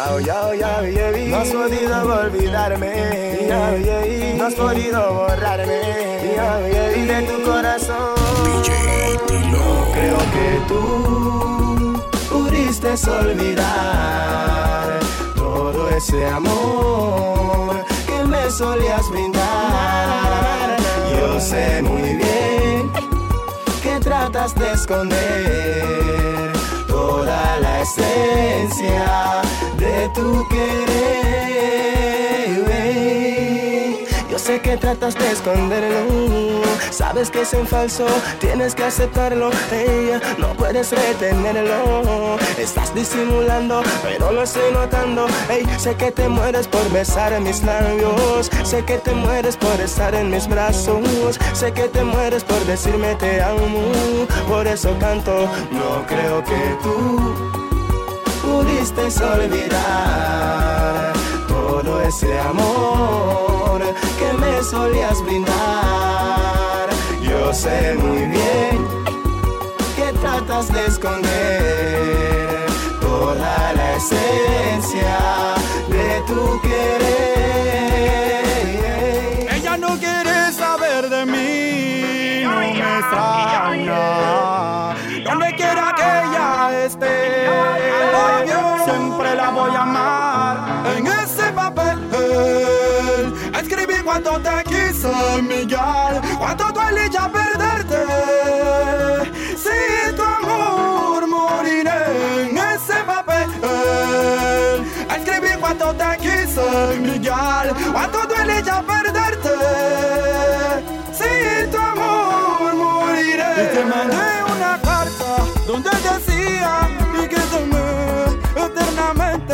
No has podido olvidarme, no has podido borrarme de tu corazón. DJ Tilo. Creo que tú pudiste olvidar todo ese amor que me solías brindar. Yo sé muy bien que tratas de esconder la esencia de tu querer. Sé que tratas de esconderlo, sabes que es en falso, tienes que aceptarlo. Ella no puedes retenerlo, estás disimulando, pero lo estoy notando. Ey, sé que te mueres por besar en mis labios, sé que te mueres por estar en mis brazos, sé que te mueres por decirme te amo, por eso canto. No creo que tú pudiste olvidar todo ese amor solías brindar. Yo sé muy bien que tratas de esconder toda la esencia de tu querer. Ella no quiere saber de mí, no me extraña. Donde quiera que ella esté, siempre la voy a amar. Escribí cuánto te quise, Miguel, cuánto duele ya perderte. Sin tu amor moriré en ese papel. Escribí cuánto te quise, Miguel, cuánto duele ya perderte. Sin tu amor moriré. Y te mandé una carta donde decía y que te amé eternamente.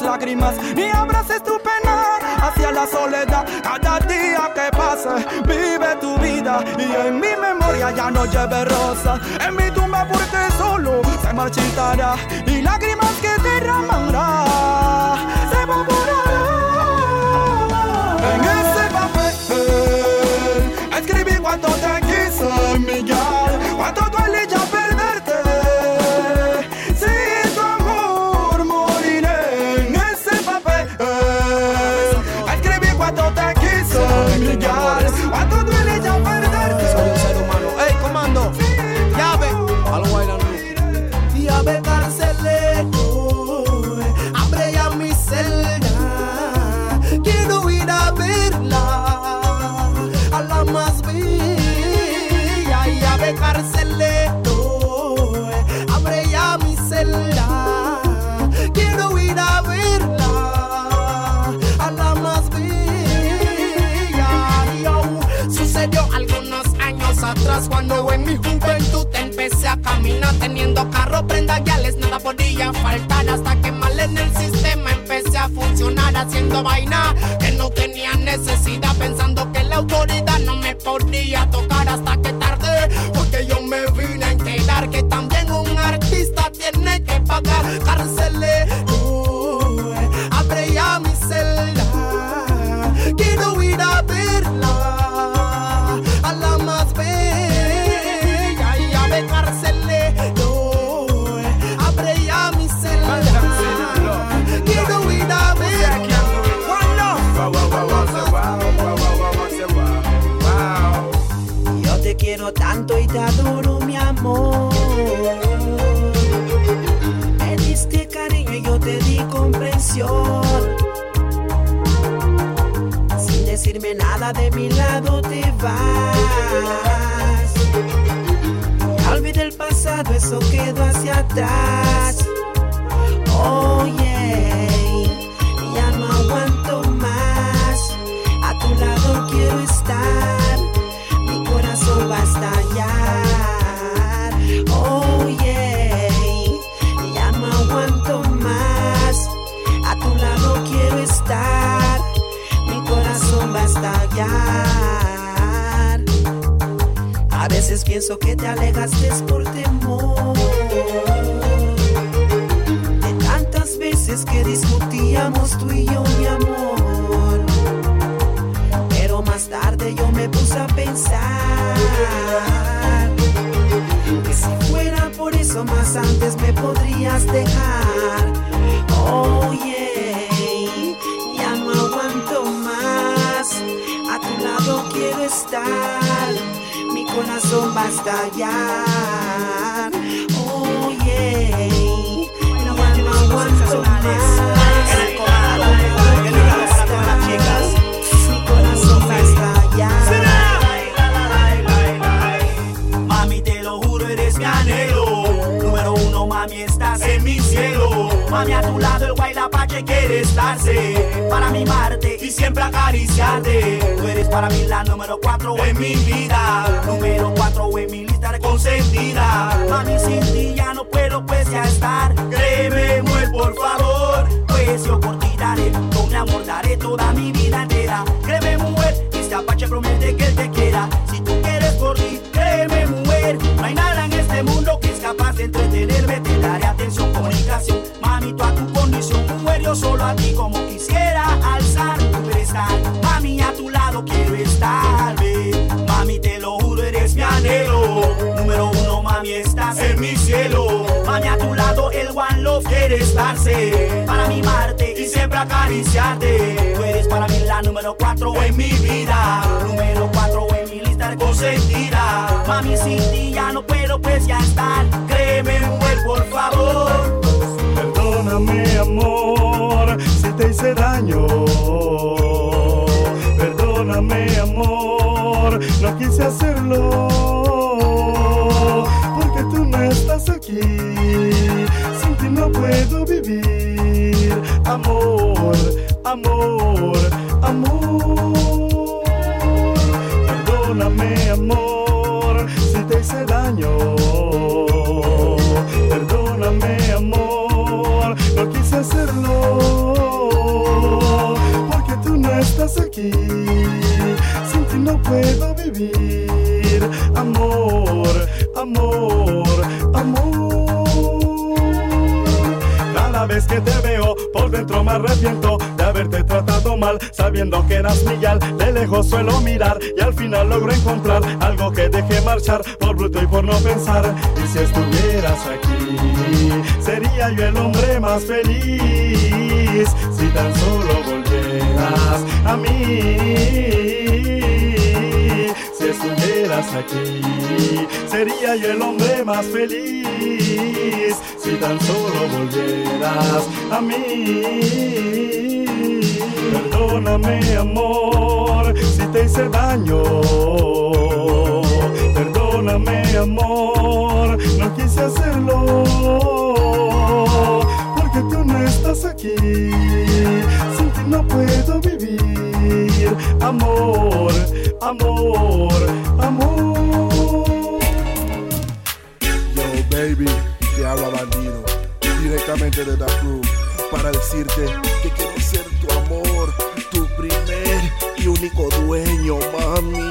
Derrames lágrimas, ni abraces tu pena hacia la soledad. Cada día que pase, vive tu vida y en mi memoria ya no lleve rosas. En mi tumba porque solo se marchitará y lágrimas que derramará funcionar haciendo mi lado te vas. Olvida el pasado, eso quedó hacia atrás. Oh yeah, ya no aguanto más. A tu lado quiero estar. Pienso que te alejaste por temor. De tantas veces que discutíamos tú y yo, mi amor. Pero más tarde yo me puse a pensar que si fuera por eso más antes me podrías dejar. Oh yeah, ya no aguanto más. A tu lado quiero estar, corazón va a estallar. Oh yeah, no más. Corazón va a estallar. Mami, te lo juro, eres mi anhelo. Número uno, mami, estás en mi cielo. Mami, a tu lado el guaylapache quiere estarse. Para mimarte y siempre acariciarte. Tú eres para mí la número cuatro en mi vida. Número cuatro en mi lista de consentida. Mami, sin ti ya no puedo pues ya estar. Créeme, mujer, por favor. Pues yo por ti daré, con mi amor daré toda mi vida solo a ti como quisiera alzar tu pedestal. Mami, a tu lado quiero estar. Mami, te lo juro, eres mi anhelo. Número uno, mami, estás en mi cielo. Mami, a tu lado el one love quiere estarse. Para mimarte y siempre acariciarte. Tú eres para mí la número cuatro en mi vida. Número cuatro en mi lista de consentida. Mami, sin ti ya no puedo pues ya estar. Créeme, mujer, por favor. Perdóname, amor, daño. Perdóname, amor, no quise hacerlo. Porque tú no estás aquí. Sin ti no puedo vivir. Amor, amor, amor. Perdóname, amor, si te hice daño. Amor, amor, amor. Cada vez que te veo por dentro me arrepiento de haberte tratado mal, sabiendo que eras mi. De lejos suelo mirar y al final logro encontrar algo que deje marchar por bruto y por no pensar. Y si estuvieras aquí, sería yo el hombre más feliz. Si tan solo volvieras a mí. Estuvieras aquí, sería yo el hombre más feliz. Si tan solo volvieras a mí. Perdóname, amor, si te hice daño. Perdóname, amor, no quise hacerlo. Porque tú no estás aquí. Sin ti no puedo vivir. Amor, amor, amor. Yo, baby, te habla bandido, directamente de Crew, para decirte que quiero ser tu amor, tu primer y único dueño, mami.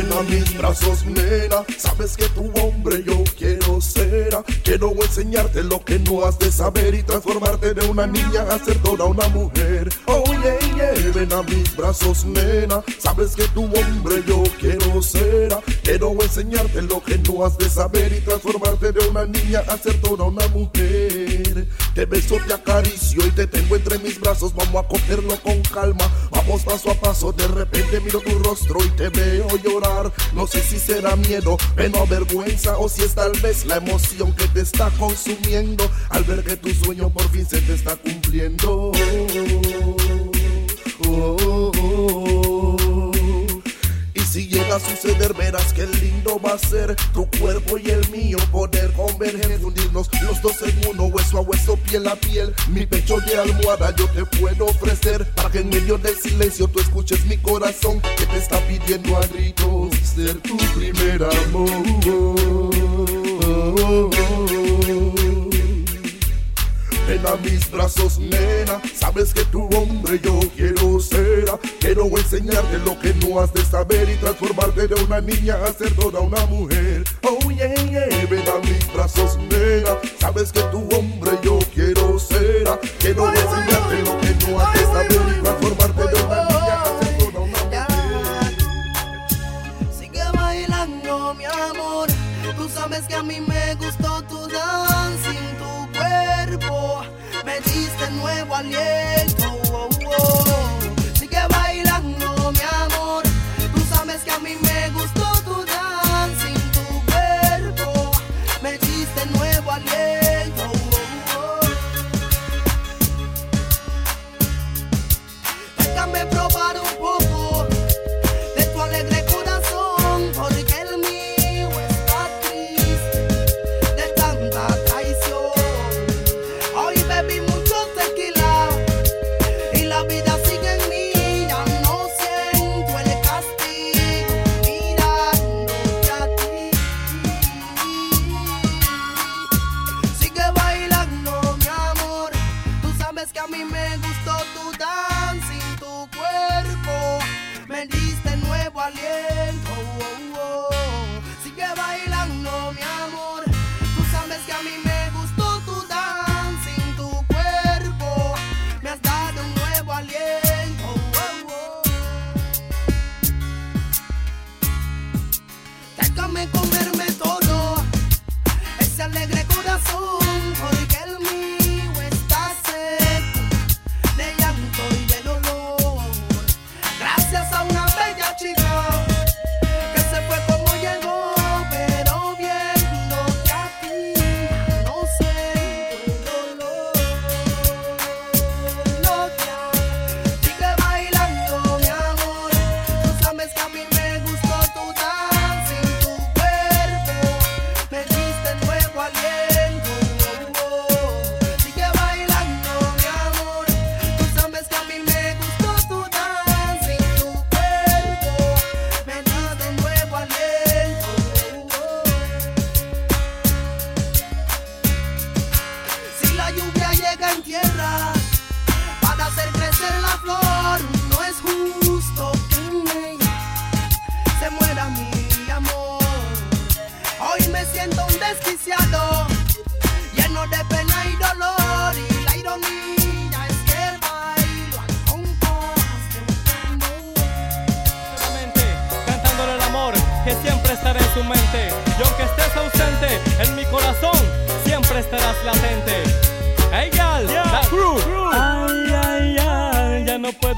Ven a mis brazos, nena, sabes que tu hombre yo quiero ser. Quiero enseñarte lo que no has de saber y transformarte de una niña a ser toda una mujer. Oh, yeah, yeah, ven a mis brazos, nena, sabes que tu hombre yo quiero ser. Quiero enseñarte lo que no has de saber y transformarte de una niña a ser toda una mujer. Te beso, te acaricio y te tengo entre mis brazos. Vamos a cogerlo con calma. Vamos paso a paso. De repente miro tu rostro y te veo llorar. No sé si será miedo, pena o vergüenza. O si es tal vez la emoción que te está consumiendo. Al ver que tu sueño por fin se te está cumpliendo. Oh, oh, oh. A suceder, verás qué lindo va a ser tu cuerpo y el mío poder converger, fundirnos los dos en uno, hueso a hueso, piel a piel. Mi pecho de almohada yo te puedo ofrecer para que en medio del silencio tú escuches mi corazón que te está pidiendo a gritos ser tu primer amor. Ven a mis brazos, nena. Sabes que tu hombre yo quiero ser. Quiero enseñarte lo que no has de saber y transformarte de una niña a ser toda una mujer. Oh yeah, yeah. Ven a mis brazos, nena. Sabes que tu hombre yo quiero ser. Quiero enseñarte lo que no has de saber y transformarte de una niña a ser toda una mujer. Sigue bailando, mi amor. Tú sabes que a mí me valiente.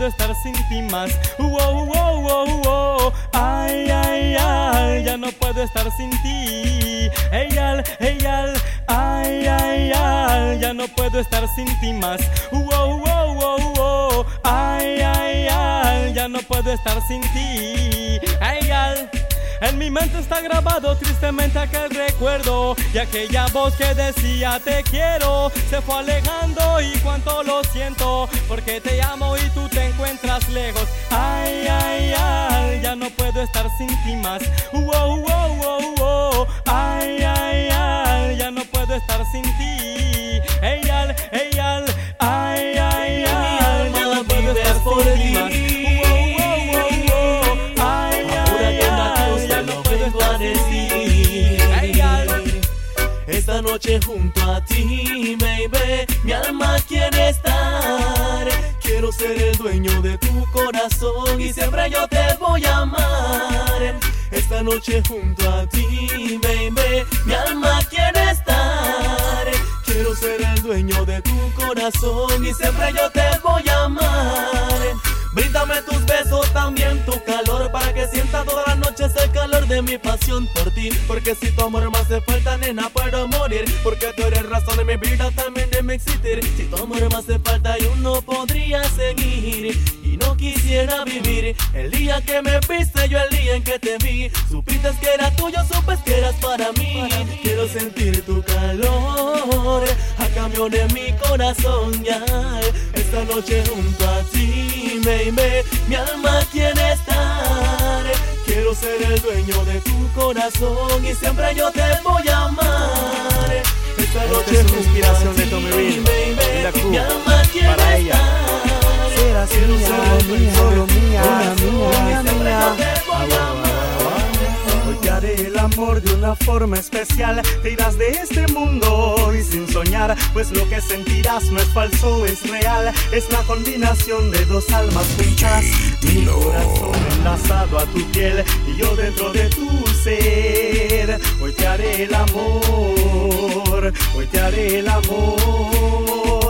Puedo estar sin ti más. Wow, wow, wow, wow. Ay, ay, ay, ya no puedo estar sin ti. Hey, gal, hey, gal. Ay, ay, ay, ya no puedo estar sin ti más. Ay, ay, ay, ya no puedo estar sin ti. Hey, gal. En mi mente está grabado tristemente aquel recuerdo y aquella voz que decía te quiero se fue alejando y cuánto lo siento porque te amo y tú te encuentras lejos. Ay, ay, ay, ya no puedo estar sin ti más. Wow, wow, wow, wow. Ay, ay, ay, ya no puedo estar sin ti. Ey, al, ey. Noche junto a ti, baby, mi alma quiere estar. Quiero ser el dueño de tu corazón y siempre yo te voy a amar. Esta noche junto a ti, baby, mi alma quiere estar. Quiero ser el dueño de tu corazón y siempre yo te voy a amar. Bríndame tus besos, también tu calor Para que sienta todas las noches el calor de mi pasión por ti Porque si tu amor me hace falta, nena, puedo morir Porque tú eres razón de mi vida, también de mi existir Si tu amor me hace falta, yo no podría seguir Y no quisiera vivir. El día que me viste, yo el día en que te vi. Supiste que era tuyo, supes que eras para mí. Quiero sentir tu calor a cambio de mi corazón ya. Esta noche junto a ti, baby, mi alma quiere estar. Quiero ser el dueño de tu corazón y siempre yo te voy a amar. Esta noche es una inspiración de Tommy Reed y la mi alma quiere para ella. Serás Quiero mía, ser el dueño mía, de tu mía, corazón mía, y siempre mía. yo te voy a amar. Hoy te haré el amor de una forma especial. Te irás de este mundo y sin soñar, pues lo que sentirás no es falso, es real. Es la combinación de dos almas juntas. Mi corazón enlazado a tu piel y yo dentro de tu ser. Hoy te haré el amor, hoy te haré el amor.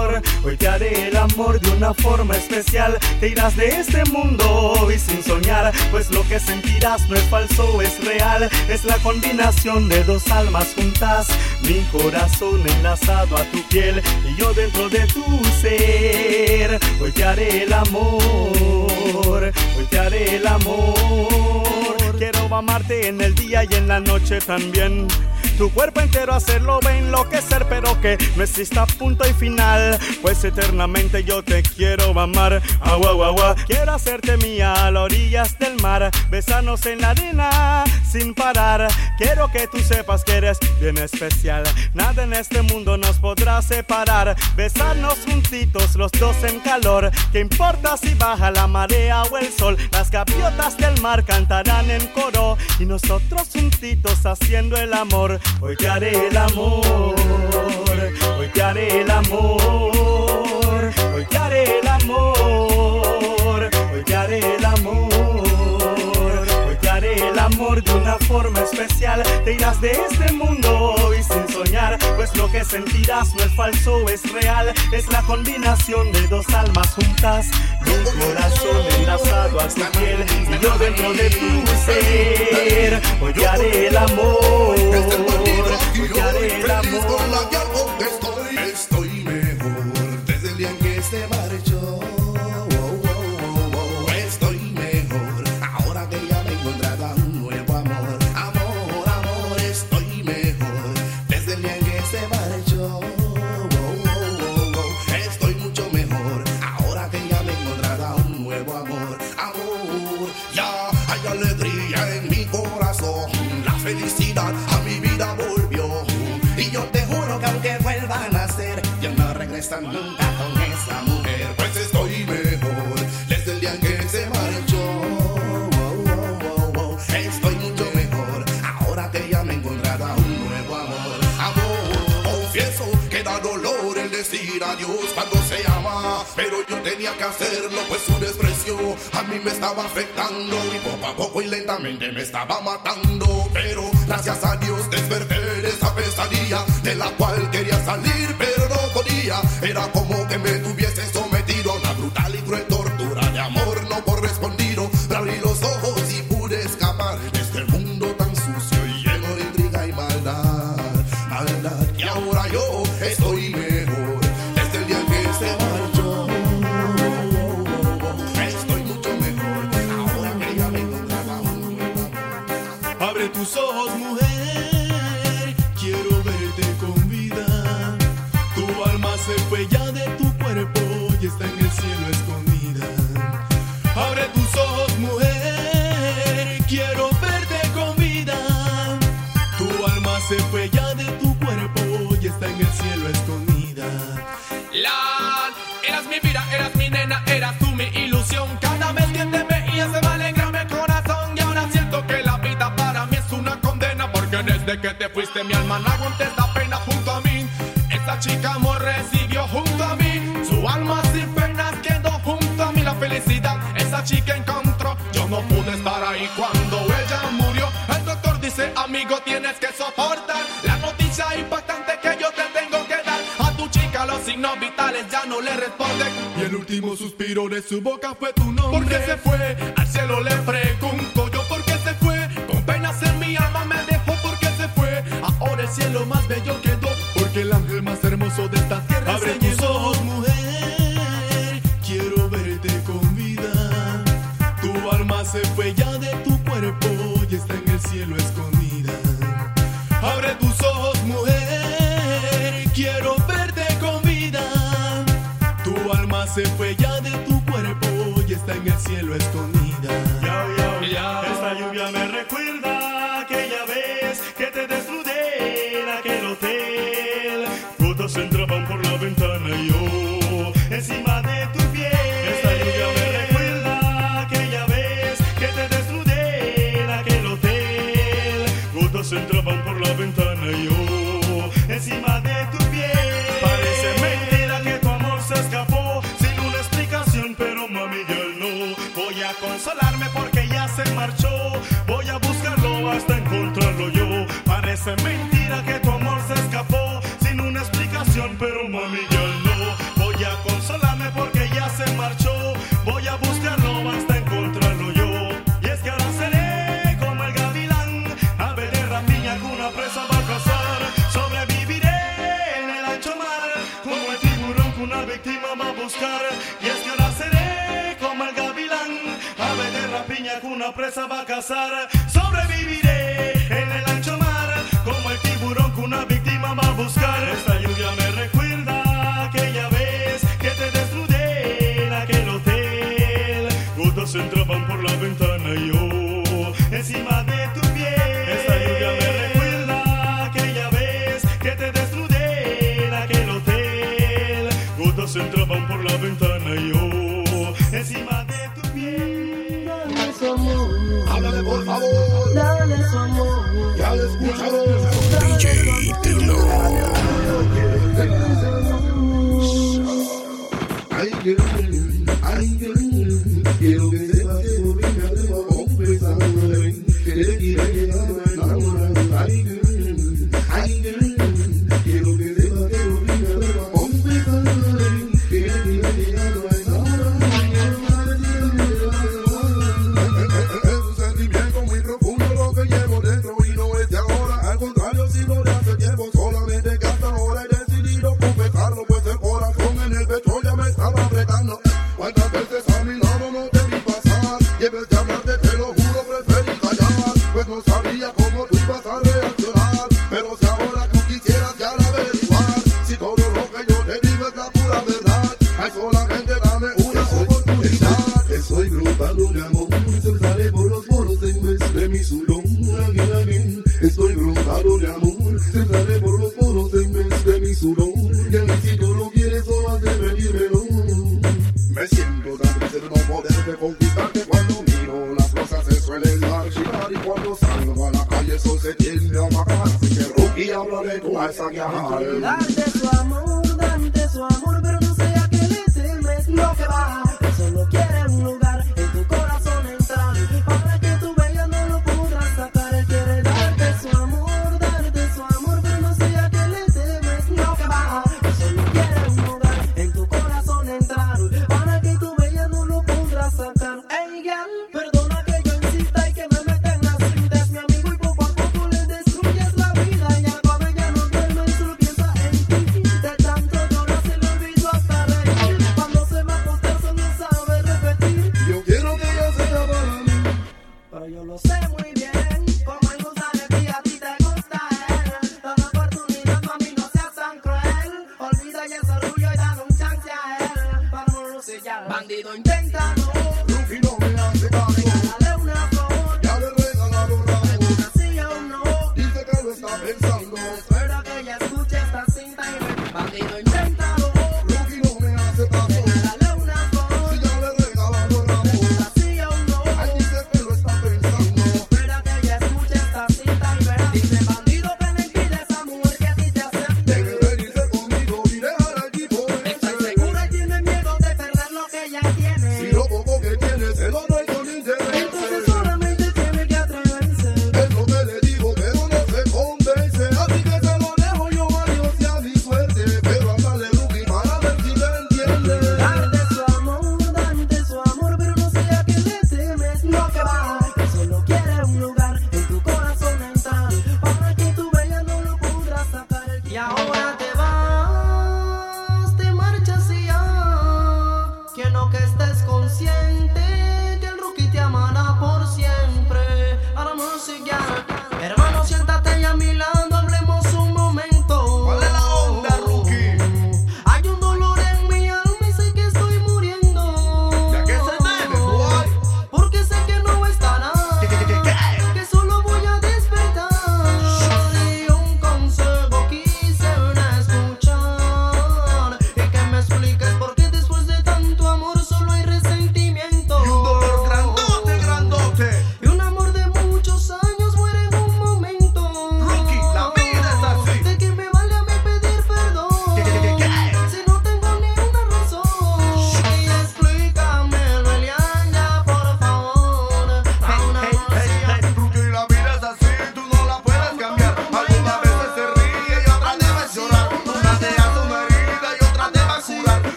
Hoy te haré el amor de una forma especial. Te irás de este mundo y sin soñar, pues lo que sentirás no es falso, es real. Es la combinación de dos almas juntas. Mi corazón enlazado a tu piel y yo dentro de tu ser. Hoy te haré el amor, hoy te haré el amor. Quiero amarte en el día y en la noche también. Tu cuerpo entero hacerlo enloquecer, pero que no exista punto y final. Pues eternamente yo te quiero amar. Agua, agua, agua. Quiero hacerte mía a las orillas del mar. Besarnos en la arena sin parar. Quiero que tú sepas que eres bien especial. Nada en este mundo nos podrá separar. Besarnos juntitos, los dos en calor. ¿Qué importa si baja la marea o el sol? Las gaviotas del mar cantarán en coro. Y nosotros juntitos haciendo el amor. Hoy te haré el amor. Hoy te haré el amor. Hoy te haré el amor. De una forma especial. Te irás de este mundo y sin soñar, pues lo que sentirás no es falso, es real. Es la combinación de dos almas juntas. Mi corazón enlazado a tu piel y yo dentro de tu ser. Hoy haré el amor. Hoy haré el amor. Regresan nunca con esa mujer. Pues estoy mejor desde el día que se marchó. Estoy mucho mejor ahora que ya me he encontrado un nuevo amor. Amor, confieso que da dolor el decir adiós cuando se ama. Pero yo tenía que hacerlo, pues su desprecio a mí me estaba afectando. Y poco a poco y lentamente me estaba matando. Pero gracias a Dios desperté de esa pesadilla de la cual quería salir, Era como que me tuviese que te fuiste mi alma no aguanta esta pena junto a mí. Esta chica amor recibió junto a mí. Su alma sin penas quedó junto a mí. La felicidad esa chica encontró. Yo no pude estar ahí cuando ella murió. El doctor dice, amigo, tienes que soportar la noticia impactante que yo te tengo que dar. A tu chica los signos vitales ya no le responden. Y el último suspiro de su boca fue tu nombre. ¿Por qué se fue? Al cielo le pregunto se fue ya de tu cuerpo y está en el cielo escondida. Abre tus ojos, mujer, quiero verte con vida. Tu alma se fue ya de tu cuerpo y está en el cielo escondida. hasta encontrarlo yo. Parece mentira que tu amor se escapó sin una explicación, pero mami yo no. Voy a consolarme porque ya se marchó. Voy a buscarlo hasta encontrarlo yo. Y es que ahora seré como el gavilán. A ver de rapiña alguna presa va a cazar. Sobreviviré en el ancho mar como el tiburón que una víctima va a buscar. Y es que ahora seré como el gavilán. A ver de rapiña que una presa va a cazar. se entraban por la ventana.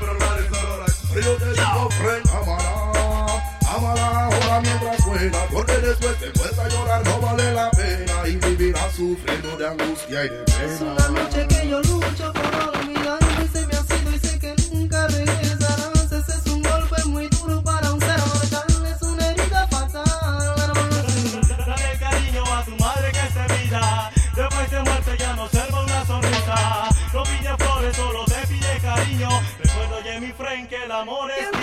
Pero madre solo hay Yo te digo, friend, amala, amala ahora mientras suena, porque después te puedes a llorar, no vale la pena y vivirás sufriendo de angustia y de Es pena. una noche que yo lucho por olvidarte friend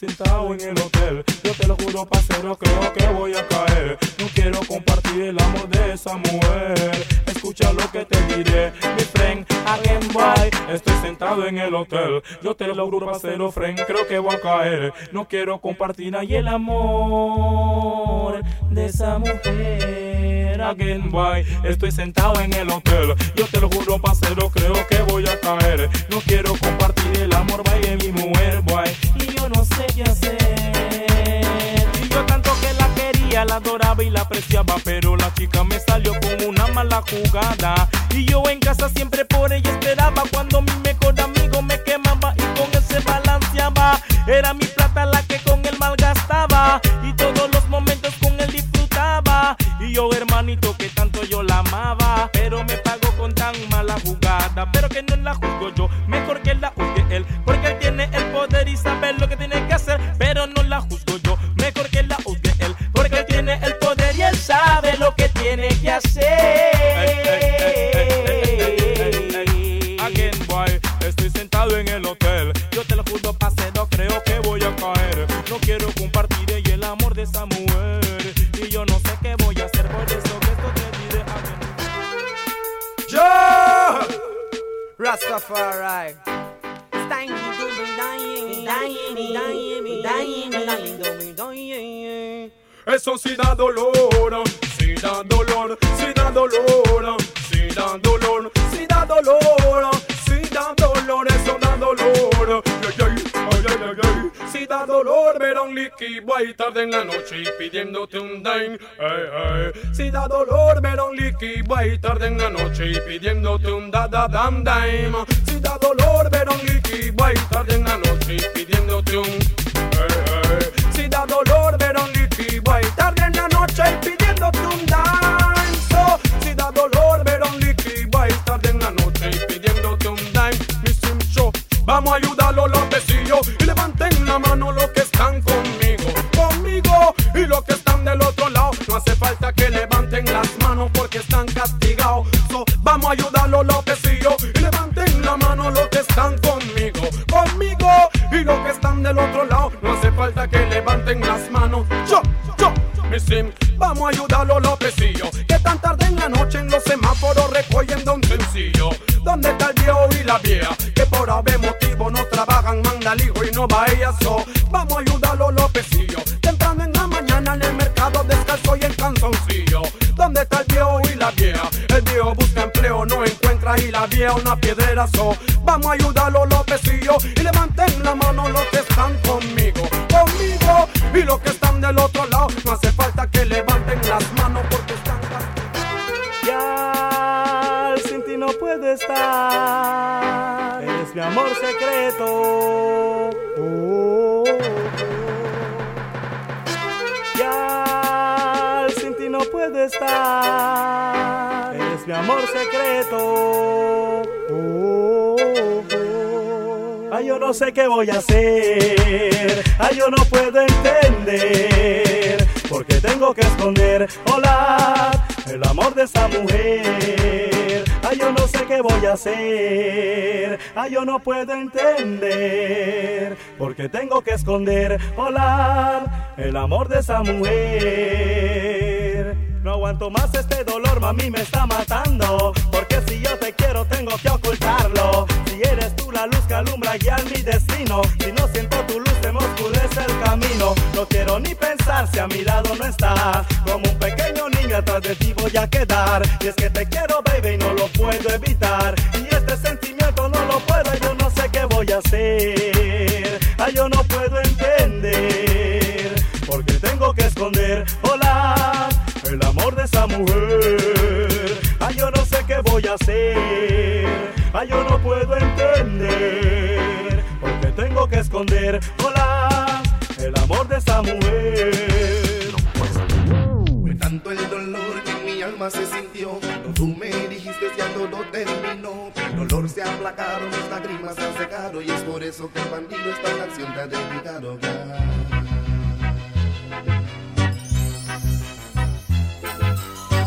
sentado en el hotel, yo te lo juro, pasero, creo que voy a caer. No quiero compartir el amor de esa mujer. Escucha lo que te diré, mi friend, again boy. Estoy sentado en el hotel, yo te lo juro, pasero, friend, creo que voy a caer. No quiero compartir ahí el amor de esa mujer. Again boy, estoy sentado en el hotel, yo te lo juro, pasero, creo que voy a caer. No quiero compartir el amor, vaya mi mujer, boy. Y yo no sé Y yo tanto que la quería, la adoraba y la apreciaba, pero la chica me salió con una mala jugada. Y yo en casa siempre por ella esperaba cuando mi mejor amigo me quemaba y con él se balanceaba. Era mi plata la que con él malgastaba y todos los momentos con él disfrutaba. Y yo hermanito que tanto yo la amaba, pero me pagó con tan mala jugada. Pero que no la juzgo yo, mejor tarde en la noche y pidiéndote un da da dam dime. Conmigo, y los que están del otro lado. No hace falta que levanten las manos. Yo, yo, mi sim, vamos a ayudarlo los vecinos que tan tarde en la noche en los semáforos recogiendo un sencillo. ¿Dónde está el viejo y la vieja? Que por haber motivo no trabajan, manda al hijo y no va so. Vamos a ayudarlo empleo, no encuentra y la vieja una piedrera so. Vamos a ayudarlo Lópezillo y levanten la mano los que están conmigo, conmigo y los que están del otro lado. No hace falta que levanten las manos porque están Ya, sin ti no puedo estar. Eres mi amor secreto. Oh, oh, oh. Ya, sin ti no puedo estar. Mi amor secreto. Oh, oh, oh. Ay, yo no sé qué voy a hacer. Ay, yo no puedo entender. Porque tengo que esconder, hola, el amor de esa mujer. Ay, yo no sé qué voy a hacer. Ay, yo no puedo entender. Porque tengo que esconder, hola, el amor de esa mujer. No aguanto más este dolor, mami, me está matando. Porque si yo te quiero, tengo que ocultarlo. Si eres tú la luz que alumbra guiar mi destino. Si no siento tu luz, oscurece el camino. No quiero ni pensar si a mi lado no estás. Como un pequeño niño atrás de ti voy a quedar. Y es que te quiero, baby, y no lo puedo evitar. Y este sentimiento no lo puedo, yo no sé qué voy a hacer. Ay, yo no puedo entender. Porque tengo que esconder, hola, el amor de esa mujer. Ay, yo no sé qué voy a hacer. Ay, yo no puedo entender. Mis lágrimas han secado Y es por eso que el bandido esta canción te ha dedicado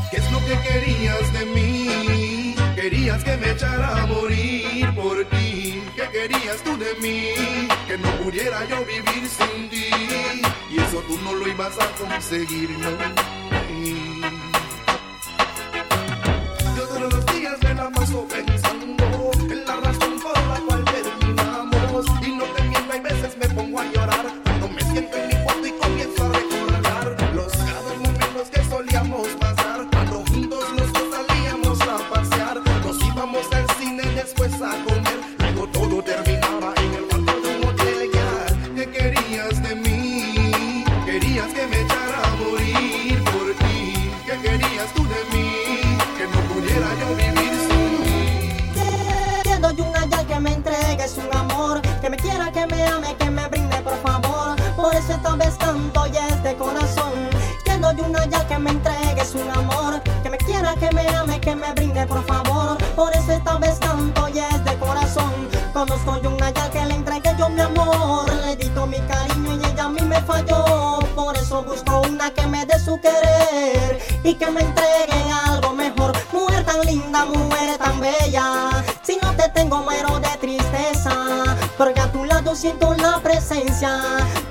¿Qué es lo que querías de mí? Querías que me echara a morir por ti ¿Qué querías tú de mí? Que no pudiera yo vivir sin ti Y eso tú no lo ibas a conseguir, no Yo todos los días me la paso pensando que me entregues un amor, que me quiera, que me ame, que me brinde por favor. Por eso esta vez canto y es de corazón. Conozco de una ya que le entregué yo mi amor, le di todo mi cariño y ella a mí me falló. Por eso busco una que me dé su querer y que me entregue algo mejor. Mujer tan linda, mujer tan bella. Si no te tengo muero de tristeza, porque a tu siento la presencia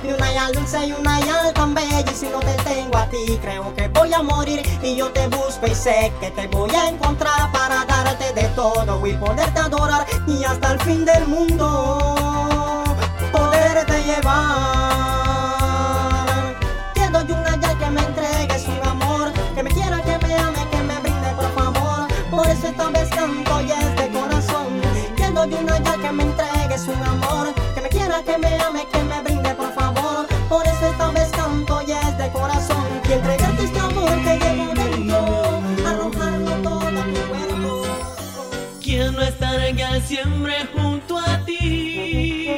de una ya dulce y una ya tan bella. Y si no te tengo a ti, creo que voy a morir. Y yo te busco y sé que te voy a encontrar para darte de todo y poderte adorar y hasta el fin del mundo poderte llevar. Que me ame, que me brinde por favor. Por eso esta vez canto y es de corazón. Y entregarte este amor que llevo dentro, arrojarlo todo tu cuerpo. Quiero estar siempre junto a ti.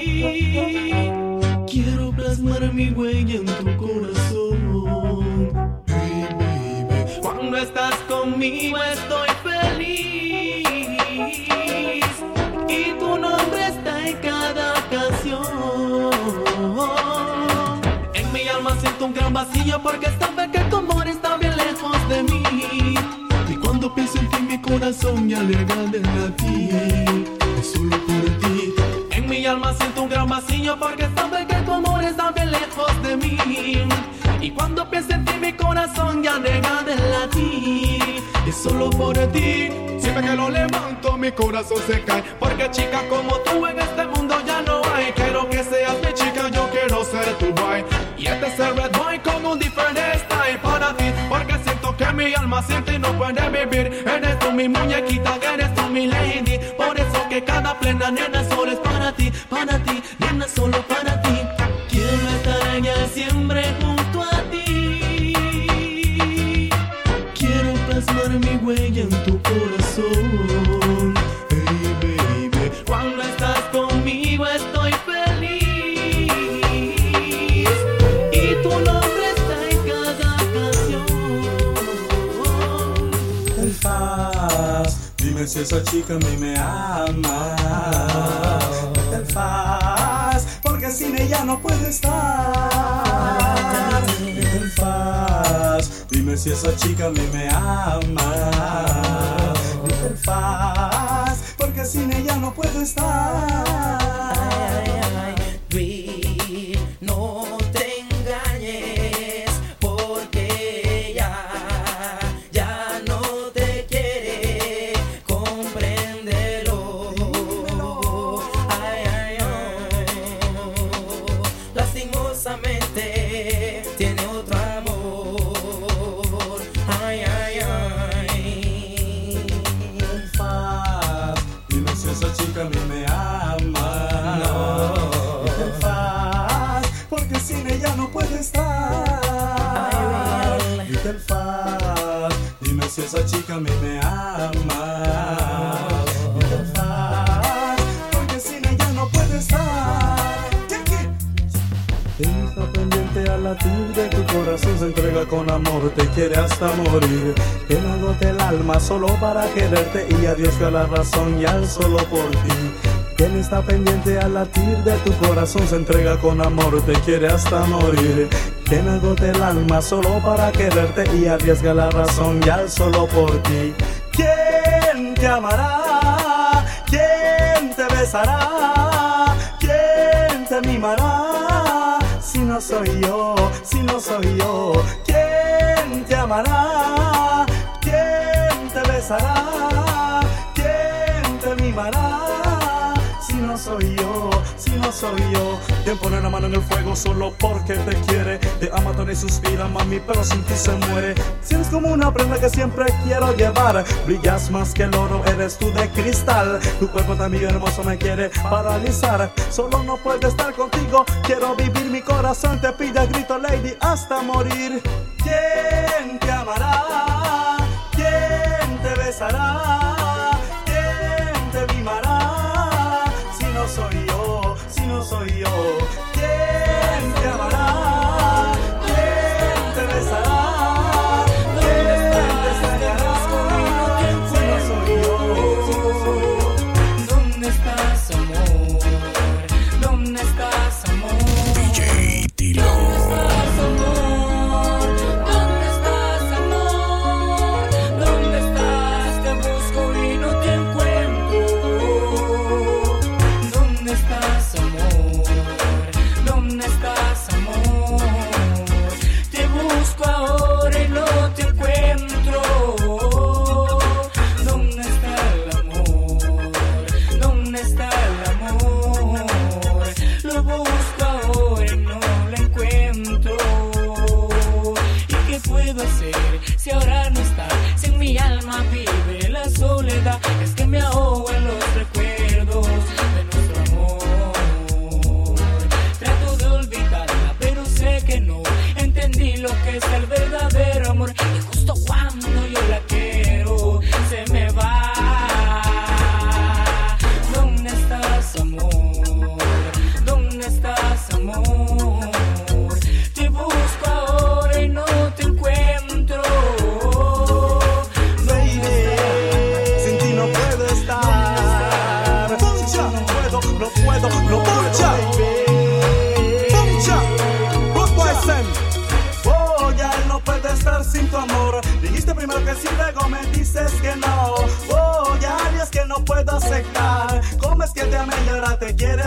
Quiero plasmar mi huella en tu corazón. Hey, baby. Cuando estás conmigo estoy vacío porque sabe que tu amor está bien lejos de mí. Y cuando pienso en ti mi corazón ya le gana de latir. Es solo por ti. En mi alma siento un gran vacío porque sabe que tu amor está bien lejos de mí. Y cuando pienso en ti mi corazón ya deja de latir. Es solo por ti. Siempre siempre que lo levanto mi corazón se cae. Porque chica como tú en este mundo alma y no puede vivir. Eres tú mi muñequita, eres tú mi lady. Por eso que cada plena nena solo es para ti, para ti, esa chica a mí me ama. Vete en paz, porque sin ella no puedo estar. Vete en paz, dime si esa chica a mí me ama. Vete en paz, porque sin ella no puedo estar. Si esa chica a mí me ama. Porque sin ella no puedo estar. Está pendiente al latir de tu corazón, se entrega con amor, te quiere hasta morir. Que agote el alma solo para quererte y a Dios fue la razón y al solo por ti. Quien está pendiente al latir de tu corazón se entrega con amor, te quiere hasta morir. Quien agote el alma solo para quererte y arriesga la razón y al solo por ti. ¿Quién te amará? ¿Quién te besará? ¿Quién te mimará? Si no soy yo, si no soy yo, ¿quién te amará? ¿Quién te besará? ¿Quién te mimará? Si no soy yo, no soy yo, ¿quién pone la mano en el fuego solo porque te quiere? Te ama, y suspira, mami, pero sin ti se muere. Si eres como una prenda que siempre quiero llevar, brillas más que el oro, eres tú de cristal. Tu cuerpo también hermoso me quiere paralizar. Solo no puedo estar contigo, quiero vivir mi corazón, te pide grito, lady, hasta morir. ¿Quién te amará? ¿Quién te besará? Soy yo,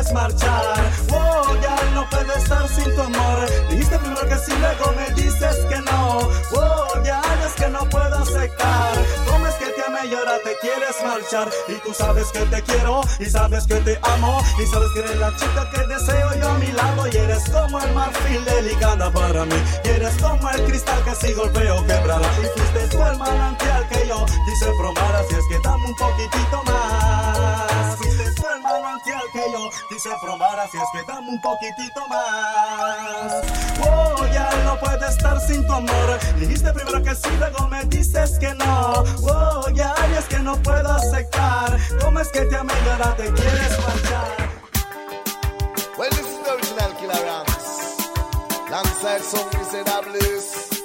quieres marchar? Oh, ya no puede estar sin tu amor. Dijiste primero que sí, luego me dices que no. Oh, ya es que no puedo aceptar. ¿Cómo es que te amé y ahora te quieres marchar y tú sabes que te quiero y sabes que te amo y sabes que eres la chica que deseo yo a mi lado y eres como el marfil delicada para mí y eres como el cristal que si golpeo quebrará y fuiste tú el manantial que yo quise probar así es que dame un poquitito más que yo quise probar así es que dame un poquitito más. Oh ya no puedo estar sin tu amor. Dijiste primero que sí luego me dices que no. Oh ya y es que no puedo aceptar. Cómo es que te amé y ahora te quieres marchar. Well, this is the original Killer Rams. Alongside some miserables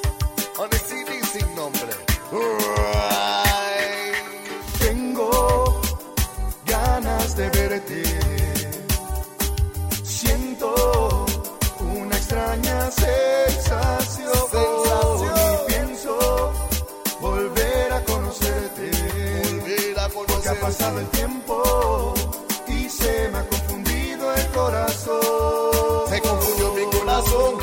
on the CD sin nombre. Pasado el tiempo y se me ha confundido el corazón. Se confundió mi corazón,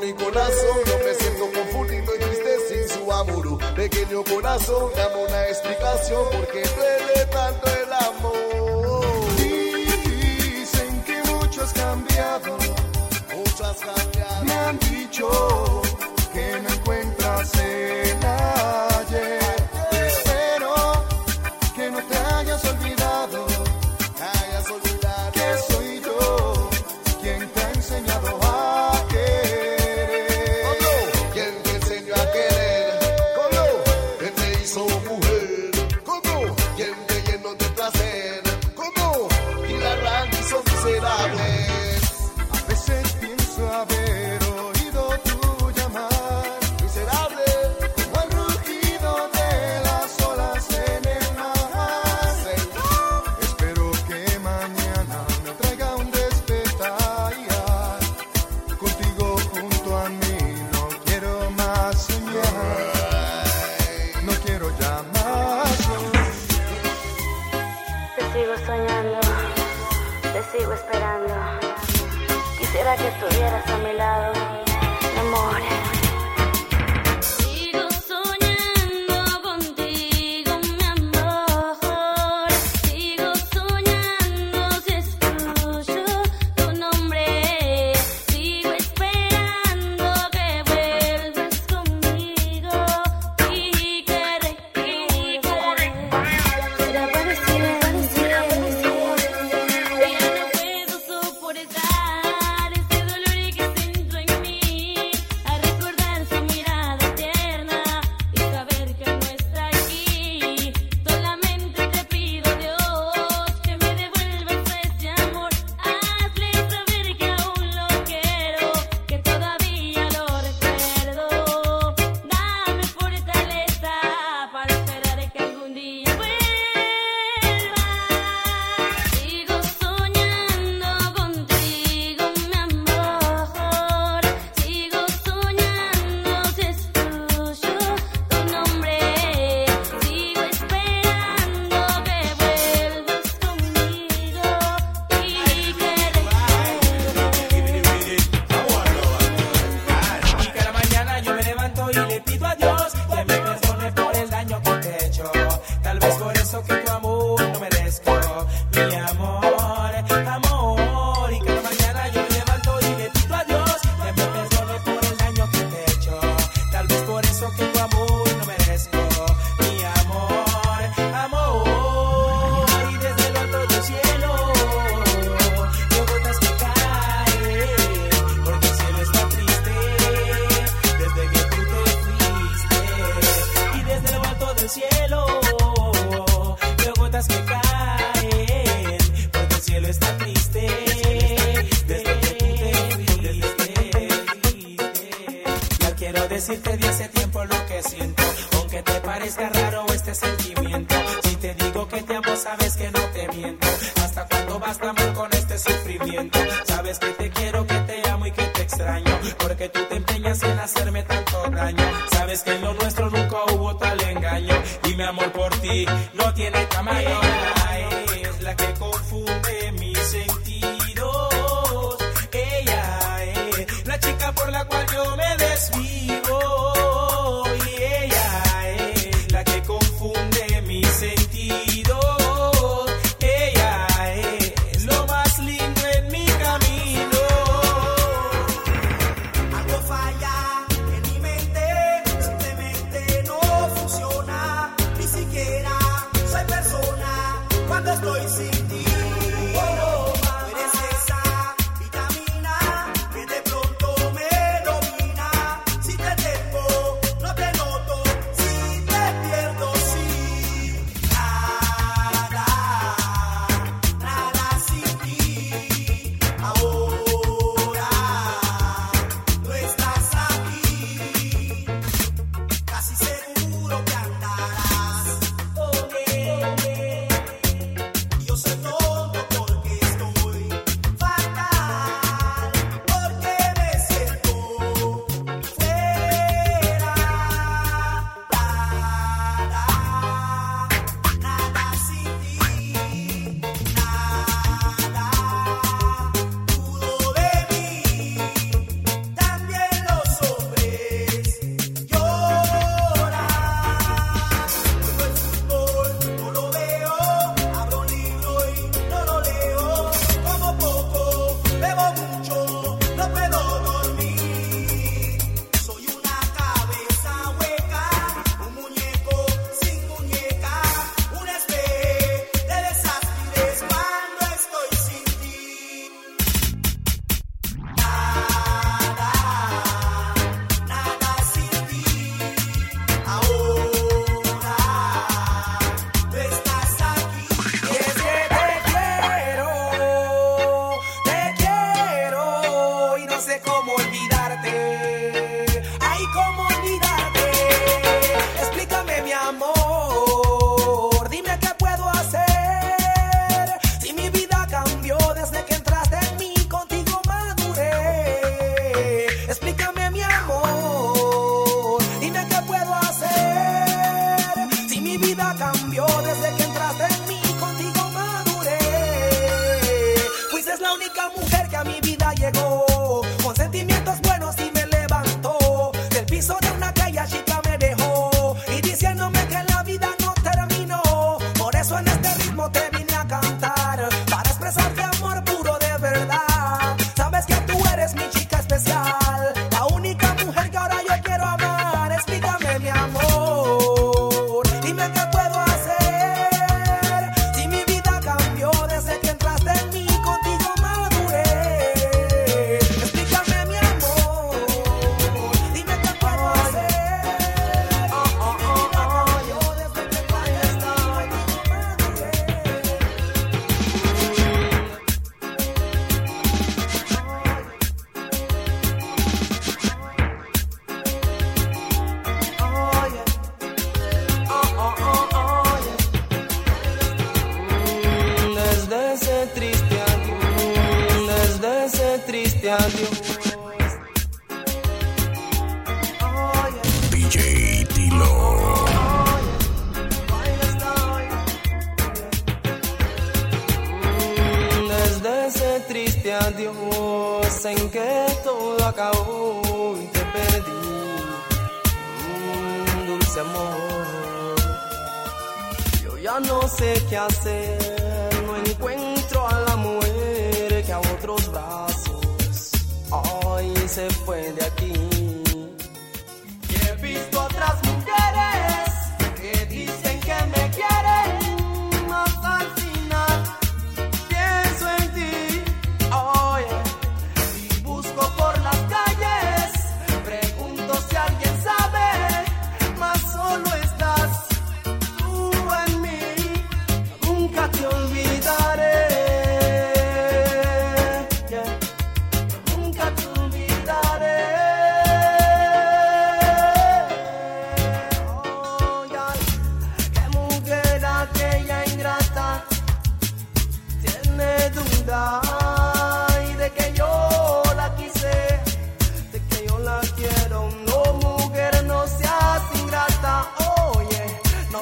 mi corazón. Yo me siento confundido y triste sin su amor. Pequeño corazón, dame una explicación porque duele tanto el amor. Dicen que mucho has cambiado. Muchas cambiadas. Me han dicho por ti no tiene tamaño. Ella es la que confunde mis sentidos. Ella es la chica por la cual yo me desvivo. Sé qué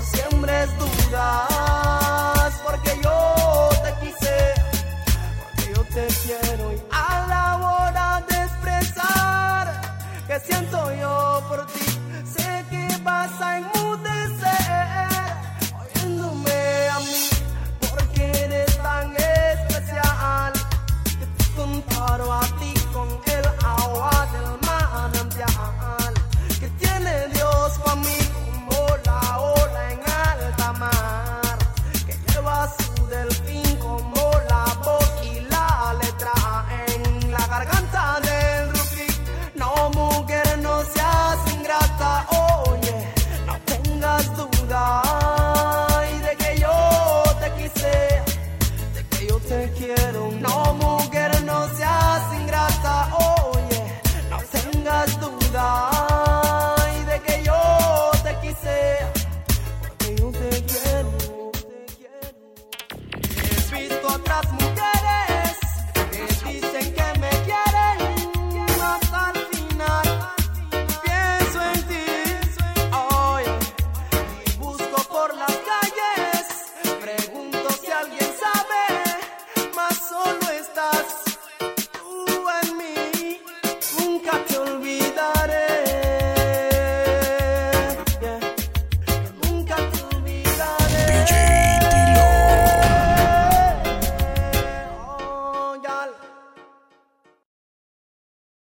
siempre.